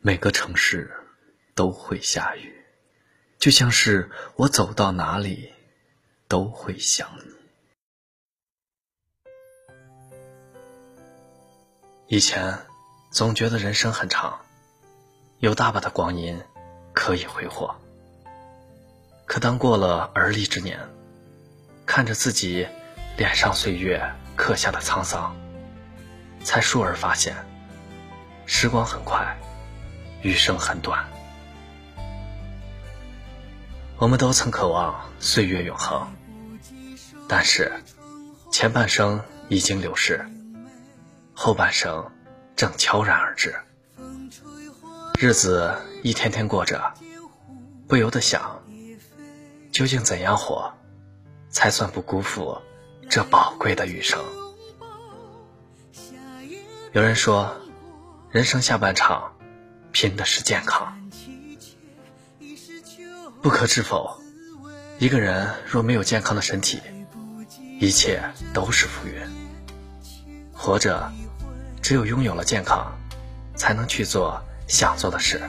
每个城市都会下雨，就像是我走到哪里都会想你。以前总觉得人生很长，有大把的光阴可以挥霍。可当过了而立之年，看着自己脸上岁月刻下的沧桑，才倏尔发现，时光很快，余生很短。我们都曾渴望岁月永恒，但是前半生已经流逝。后半生正悄然而至，日子一天天过着，不由得想，究竟怎样活，才算不辜负这宝贵的余生？有人说，人生下半场，拼的是健康。不可置否，一个人若没有健康的身体，一切都是浮云。活着。只有拥有了健康，才能去做想做的事，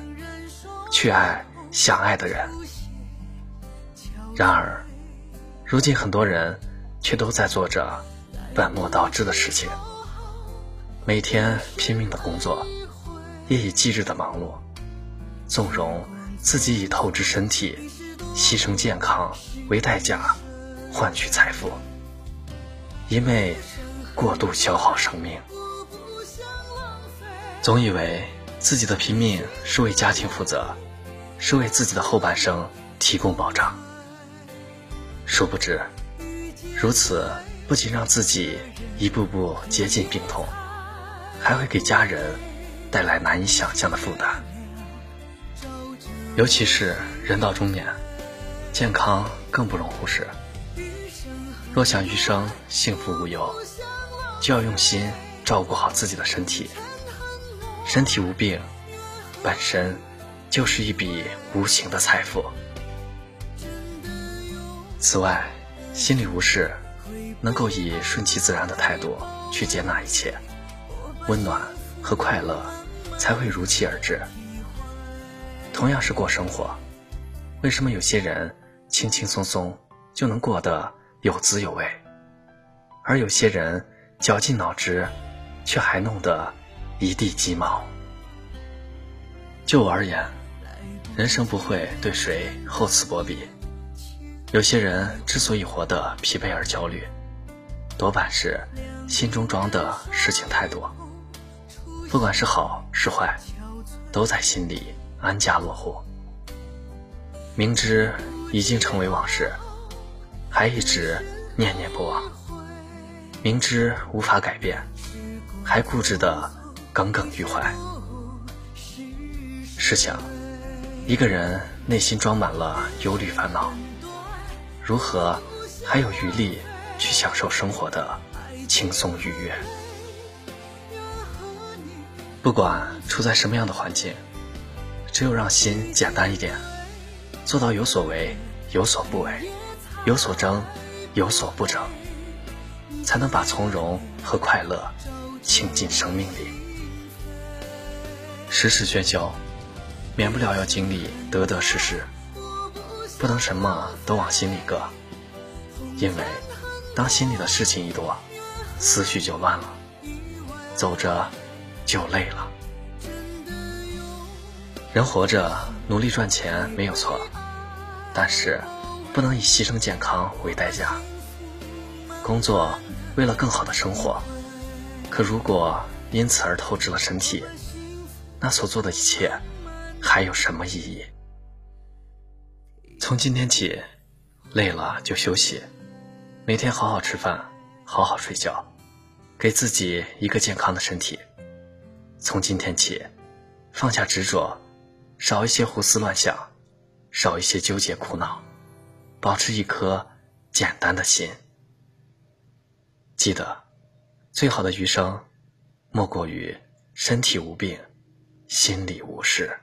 去爱想爱的人。然而，如今很多人却都在做着本末倒置的事情，每天拼命的工作，夜以继日的忙碌，纵容自己以透支身体、牺牲健康为代价换取财富，因为过度消耗生命。总以为自己的拼命是为家庭负责，是为自己的后半生提供保障。殊不知，如此不仅让自己一步步接近病痛，还会给家人带来难以想象的负担。尤其是人到中年，健康更不容忽视。若想余生幸福无忧，就要用心照顾好自己的身体。身体无病，本身就是一笔无形的财富。此外，心里无事，能够以顺其自然的态度去接纳一切，温暖和快乐才会如期而至。同样是过生活，为什么有些人轻轻松松就能过得有滋有味，而有些人绞尽脑汁，却还弄得？一地鸡毛。就我而言，人生不会对谁厚此薄彼。有些人之所以活得疲惫而焦虑，多半是心中装的事情太多，不管是好是坏，都在心里安家落户。明知已经成为往事，还一直念念不忘；明知无法改变，还固执的。耿耿于怀。试想，一个人内心装满了忧虑烦恼，如何还有余力去享受生活的轻松愉悦？不管处在什么样的环境，只有让心简单一点，做到有所为有所不为，有所争有所不争，才能把从容和快乐倾进生命里。世事喧嚣，免不了要经历得得失失，不能什么都往心里搁，因为当心里的事情一多，思绪就乱了，走着就累了。人活着努力赚钱没有错，但是不能以牺牲健康为代价。工作为了更好的生活，可如果因此而透支了身体。那所做的一切还有什么意义？从今天起，累了就休息，每天好好吃饭，好好睡觉，给自己一个健康的身体。从今天起，放下执着，少一些胡思乱想，少一些纠结苦恼，保持一颗简单的心。记得，最好的余生，莫过于身体无病。心里无事。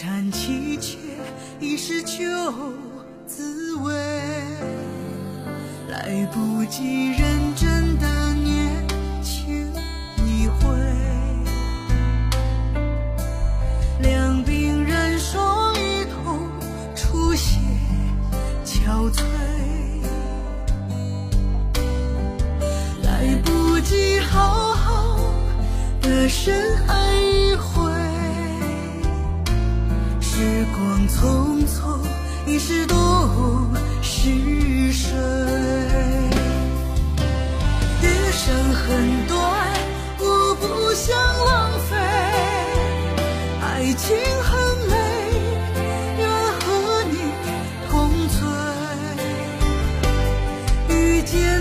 缠凄切，已是旧滋味，来不及认真。光匆匆，已是多逝水。余生很短，我不想浪费。爱情很美，愿和你同醉。遇见。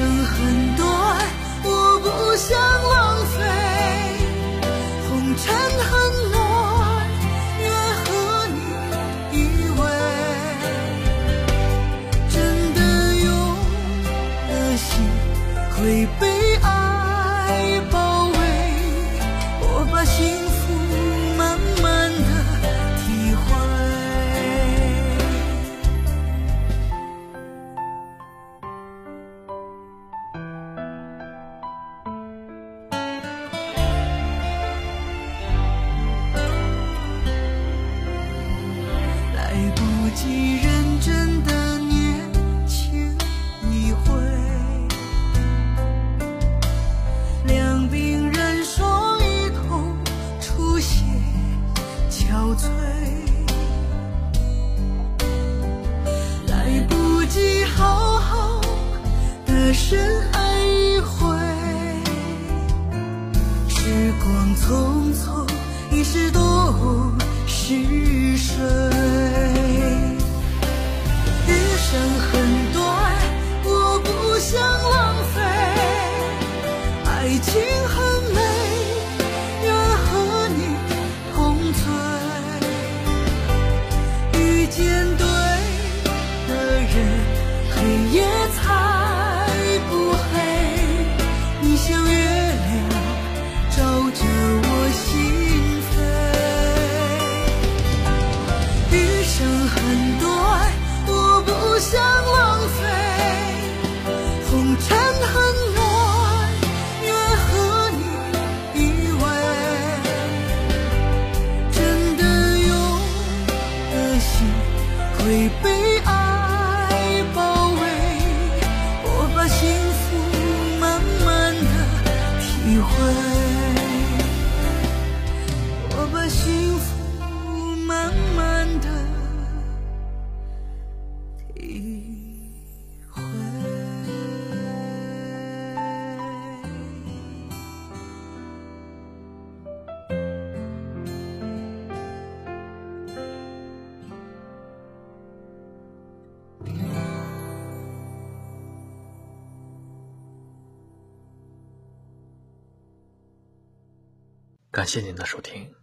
生很多来不及好好的深爱一回时光匆匆一逝多逝水我把幸福慢慢的感谢您的收听。